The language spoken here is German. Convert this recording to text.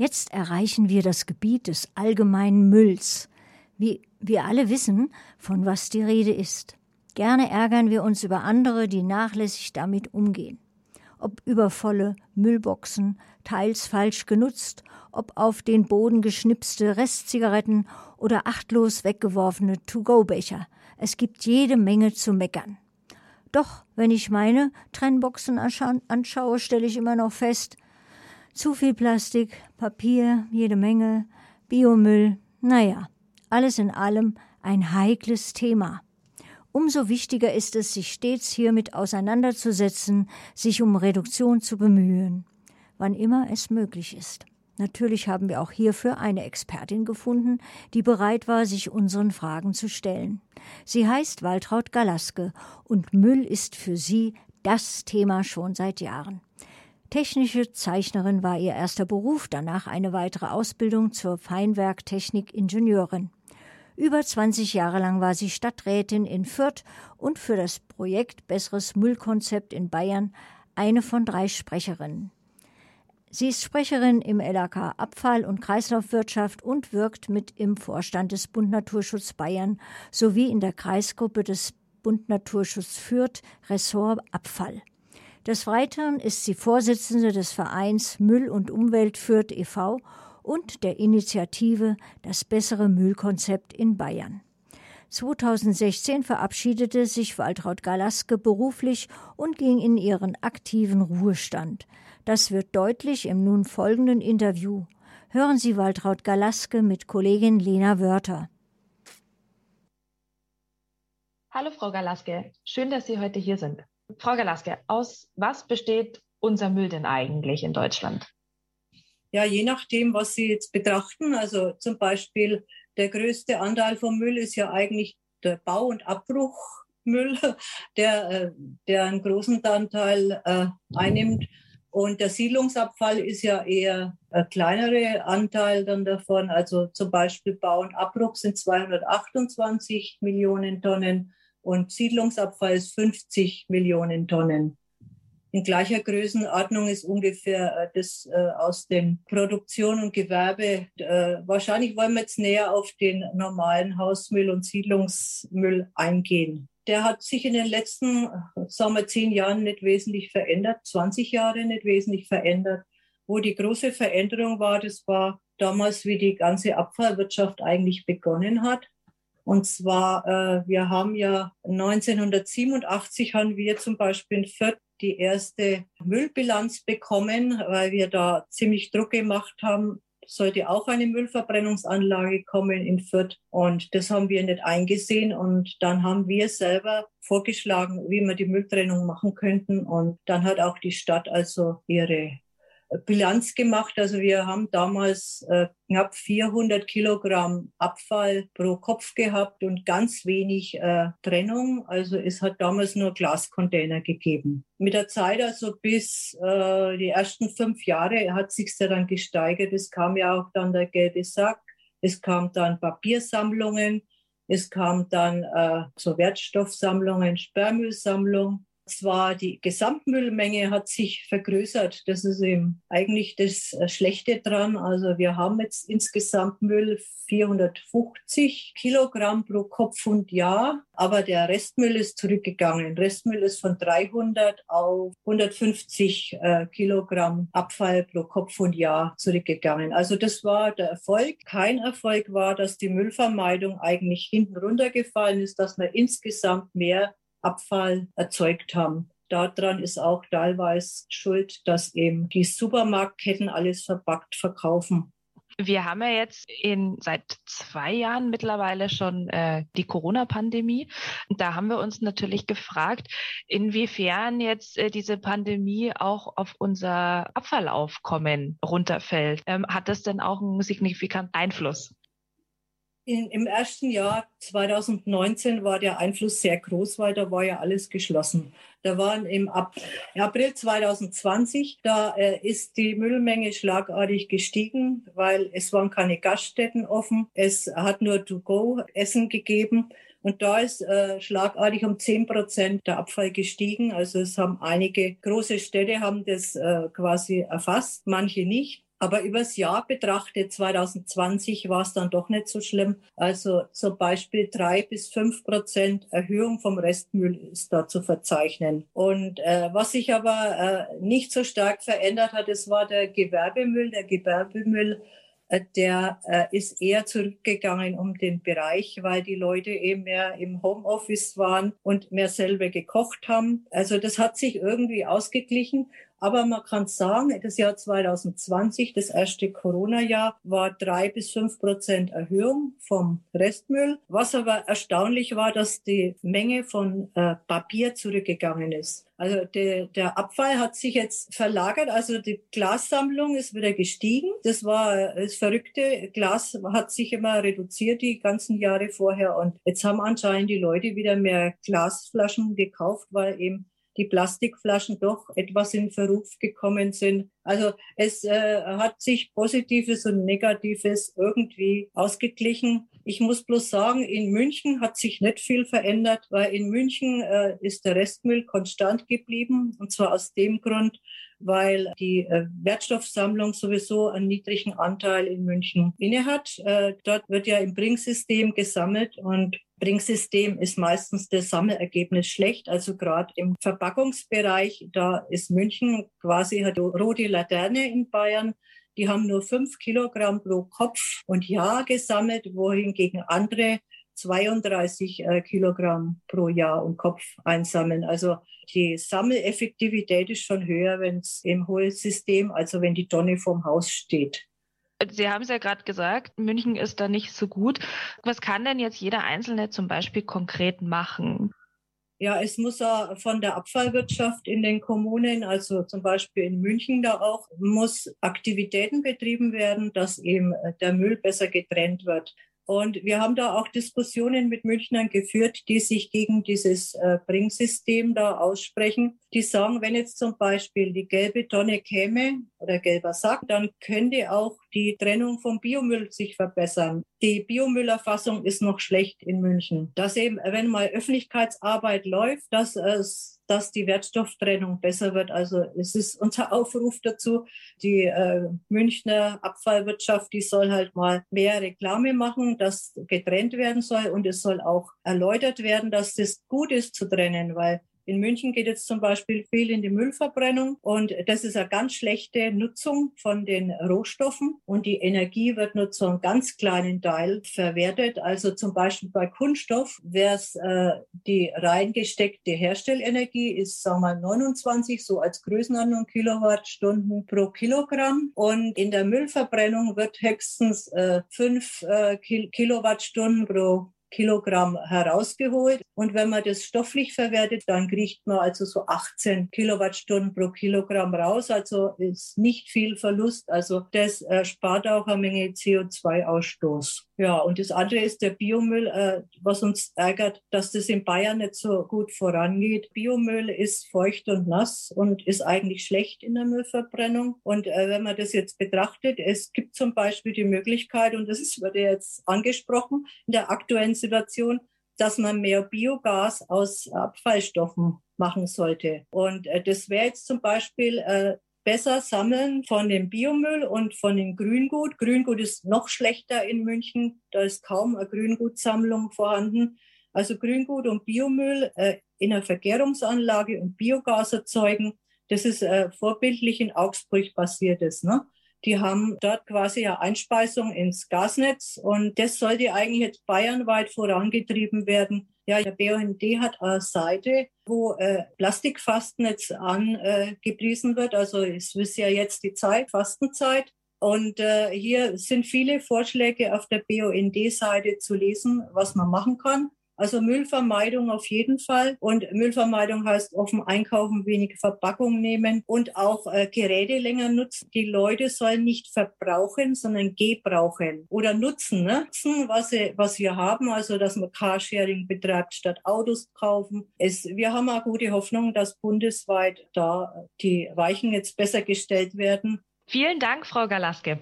Jetzt erreichen wir das Gebiet des allgemeinen Mülls. Wie wir alle wissen, von was die Rede ist. Gerne ärgern wir uns über andere, die nachlässig damit umgehen. Ob übervolle Müllboxen, teils falsch genutzt, ob auf den Boden geschnipste Restzigaretten oder achtlos weggeworfene To-Go-Becher. Es gibt jede Menge zu meckern. Doch, wenn ich meine Trennboxen anschaue, stelle ich immer noch fest, zu viel Plastik, Papier, jede Menge, Biomüll, naja, alles in allem ein heikles Thema. Umso wichtiger ist es, sich stets hiermit auseinanderzusetzen, sich um Reduktion zu bemühen, wann immer es möglich ist. Natürlich haben wir auch hierfür eine Expertin gefunden, die bereit war, sich unseren Fragen zu stellen. Sie heißt Waltraud Galaske und Müll ist für sie das Thema schon seit Jahren. Technische Zeichnerin war ihr erster Beruf, danach eine weitere Ausbildung zur Feinwerktechnik-Ingenieurin. Über 20 Jahre lang war sie Stadträtin in Fürth und für das Projekt Besseres Müllkonzept in Bayern eine von drei Sprecherinnen. Sie ist Sprecherin im LAK Abfall- und Kreislaufwirtschaft und wirkt mit im Vorstand des Bund Naturschutz Bayern sowie in der Kreisgruppe des Bund Naturschutz Fürth Ressort Abfall. Des Weiteren ist sie Vorsitzende des Vereins Müll und Umwelt Fürth e.V. und der Initiative Das bessere Müllkonzept in Bayern. 2016 verabschiedete sich Waltraud Galaske beruflich und ging in ihren aktiven Ruhestand. Das wird deutlich im nun folgenden Interview. Hören Sie Waltraud Galaske mit Kollegin Lena Wörter. Hallo Frau Galaske, schön, dass Sie heute hier sind. Frau Galaske, aus was besteht unser Müll denn eigentlich in Deutschland? Ja, je nachdem, was Sie jetzt betrachten. Also zum Beispiel der größte Anteil vom Müll ist ja eigentlich der Bau- und Abbruchmüll, der, äh, der einen großen Anteil äh, einnimmt. Und der Siedlungsabfall ist ja eher ein kleinerer Anteil dann davon. Also zum Beispiel Bau und Abbruch sind 228 Millionen Tonnen und Siedlungsabfall ist 50 Millionen Tonnen. In gleicher Größenordnung ist ungefähr äh, das äh, aus dem Produktion und Gewerbe. Äh, wahrscheinlich wollen wir jetzt näher auf den normalen Hausmüll und Siedlungsmüll eingehen. Der hat sich in den letzten, sagen wir, zehn Jahren nicht wesentlich verändert, 20 Jahre nicht wesentlich verändert. Wo die große Veränderung war, das war damals, wie die ganze Abfallwirtschaft eigentlich begonnen hat. Und zwar, äh, wir haben ja 1987 haben wir zum Beispiel in Fürth die erste Müllbilanz bekommen, weil wir da ziemlich Druck gemacht haben. Sollte auch eine Müllverbrennungsanlage kommen in Fürth. Und das haben wir nicht eingesehen. Und dann haben wir selber vorgeschlagen, wie wir die Mülltrennung machen könnten. Und dann hat auch die Stadt also ihre Bilanz gemacht. Also wir haben damals äh, knapp 400 Kilogramm Abfall pro Kopf gehabt und ganz wenig äh, Trennung. Also es hat damals nur Glascontainer gegeben. Mit der Zeit, also bis äh, die ersten fünf Jahre, hat sich ja dann gesteigert. Es kam ja auch dann der gelbe Sack. Es kam dann Papiersammlungen. Es kam dann äh, so Wertstoffsammlungen, Sperrmüllsammlung zwar die Gesamtmüllmenge hat sich vergrößert. Das ist eben eigentlich das äh, Schlechte dran. Also wir haben jetzt insgesamt Müll 450 Kilogramm pro Kopf und Jahr, aber der Restmüll ist zurückgegangen. Restmüll ist von 300 auf 150 äh, Kilogramm Abfall pro Kopf und Jahr zurückgegangen. Also das war der Erfolg. Kein Erfolg war, dass die Müllvermeidung eigentlich hinten runtergefallen ist, dass man insgesamt mehr Abfall erzeugt haben. Daran ist auch teilweise schuld, dass eben die Supermarktketten alles verpackt verkaufen. Wir haben ja jetzt in, seit zwei Jahren mittlerweile schon äh, die Corona-Pandemie. Da haben wir uns natürlich gefragt, inwiefern jetzt äh, diese Pandemie auch auf unser Abfallaufkommen runterfällt. Ähm, hat das denn auch einen signifikanten Einfluss? In, Im ersten Jahr 2019 war der Einfluss sehr groß, weil da war ja alles geschlossen. Da waren im April 2020, da äh, ist die Müllmenge schlagartig gestiegen, weil es waren keine Gaststätten offen. Es hat nur To-Go-Essen gegeben. Und da ist äh, schlagartig um 10 Prozent der Abfall gestiegen. Also es haben einige große Städte haben das äh, quasi erfasst, manche nicht. Aber übers Jahr betrachtet, 2020 war es dann doch nicht so schlimm. Also zum Beispiel drei bis fünf Prozent Erhöhung vom Restmüll ist da zu verzeichnen. Und äh, was sich aber äh, nicht so stark verändert hat, das war der Gewerbemüll. Der Gewerbemüll äh, der äh, ist eher zurückgegangen um den Bereich, weil die Leute eben mehr im Homeoffice waren und mehr selber gekocht haben. Also das hat sich irgendwie ausgeglichen. Aber man kann sagen, das Jahr 2020, das erste Corona-Jahr, war drei bis fünf Prozent Erhöhung vom Restmüll. Was aber erstaunlich war, dass die Menge von äh, Papier zurückgegangen ist. Also der, der Abfall hat sich jetzt verlagert, also die Glassammlung ist wieder gestiegen. Das war das Verrückte. Glas hat sich immer reduziert die ganzen Jahre vorher und jetzt haben anscheinend die Leute wieder mehr Glasflaschen gekauft, weil eben die Plastikflaschen doch etwas in Verruf gekommen sind. Also es äh, hat sich Positives und Negatives irgendwie ausgeglichen. Ich muss bloß sagen, in München hat sich nicht viel verändert, weil in München äh, ist der Restmüll konstant geblieben. Und zwar aus dem Grund, weil die äh, Wertstoffsammlung sowieso einen niedrigen Anteil in München innehat. Äh, dort wird ja im Bring-System gesammelt und Bring-System ist meistens das Sammelergebnis schlecht. Also gerade im Verpackungsbereich, da ist München quasi hat rote Laterne in Bayern. Die haben nur fünf Kilogramm pro Kopf und Jahr gesammelt, wohingegen andere 32 äh, Kilogramm pro Jahr und Kopf einsammeln. Also die Sammeleffektivität ist schon höher, wenn es im Hohlsystem, also wenn die Tonne vorm Haus steht. Sie haben es ja gerade gesagt, München ist da nicht so gut. Was kann denn jetzt jeder Einzelne zum Beispiel konkret machen? Ja, es muss ja von der Abfallwirtschaft in den Kommunen, also zum Beispiel in München da auch, muss Aktivitäten betrieben werden, dass eben der Müll besser getrennt wird. Und wir haben da auch Diskussionen mit Münchnern geführt, die sich gegen dieses äh, Bringsystem da aussprechen. Die sagen, wenn jetzt zum Beispiel die gelbe Tonne käme oder gelber Sack, dann könnte auch die Trennung vom Biomüll sich verbessern. Die Biomüllerfassung ist noch schlecht in München. Dass eben, wenn mal Öffentlichkeitsarbeit läuft, dass es dass die Wertstofftrennung besser wird. Also es ist unser Aufruf dazu, die äh, Münchner Abfallwirtschaft, die soll halt mal mehr Reklame machen, dass getrennt werden soll und es soll auch erläutert werden, dass das gut ist zu trennen, weil in München geht jetzt zum Beispiel viel in die Müllverbrennung und das ist eine ganz schlechte Nutzung von den Rohstoffen und die Energie wird nur zu einem ganz kleinen Teil verwertet. Also zum Beispiel bei Kunststoff wäre es äh, die reingesteckte Herstellenergie ist, sagen wir mal, 29 so als Größenordnung Kilowattstunden pro Kilogramm und in der Müllverbrennung wird höchstens äh, 5 äh, Kilowattstunden pro Kilogramm herausgeholt. Und wenn man das stofflich verwertet, dann kriegt man also so 18 Kilowattstunden pro Kilogramm raus. Also ist nicht viel Verlust. Also das spart auch eine Menge CO2-Ausstoß. Ja, und das andere ist der Biomüll, äh, was uns ärgert, dass das in Bayern nicht so gut vorangeht. Biomüll ist feucht und nass und ist eigentlich schlecht in der Müllverbrennung. Und äh, wenn man das jetzt betrachtet, es gibt zum Beispiel die Möglichkeit, und das wurde jetzt angesprochen, in der aktuellen Situation, dass man mehr Biogas aus Abfallstoffen machen sollte. Und äh, das wäre jetzt zum Beispiel äh, besser sammeln von dem Biomüll und von dem Grüngut. Grüngut ist noch schlechter in München. Da ist kaum eine Grüngutsammlung vorhanden. Also Grüngut und Biomüll äh, in einer Vergärungsanlage und Biogas erzeugen. Das ist äh, vorbildlich in Augsburg passiertes. Ne? Die haben dort quasi eine Einspeisung ins Gasnetz und das sollte eigentlich jetzt bayernweit vorangetrieben werden. Ja, der BUND hat eine Seite, wo äh, Plastikfastennetz angepriesen äh, wird. Also es ist ja jetzt die Zeit, Fastenzeit. Und äh, hier sind viele Vorschläge auf der BUND-Seite zu lesen, was man machen kann. Also Müllvermeidung auf jeden Fall. Und Müllvermeidung heißt offen einkaufen, wenig Verpackung nehmen und auch äh, Geräte länger nutzen. Die Leute sollen nicht verbrauchen, sondern gebrauchen oder nutzen. Ne? Nutzen, was, sie, was wir haben, also dass man Carsharing betreibt statt Autos kaufen. Es, wir haben auch gute Hoffnung, dass bundesweit da die Weichen jetzt besser gestellt werden. Vielen Dank, Frau Galaske.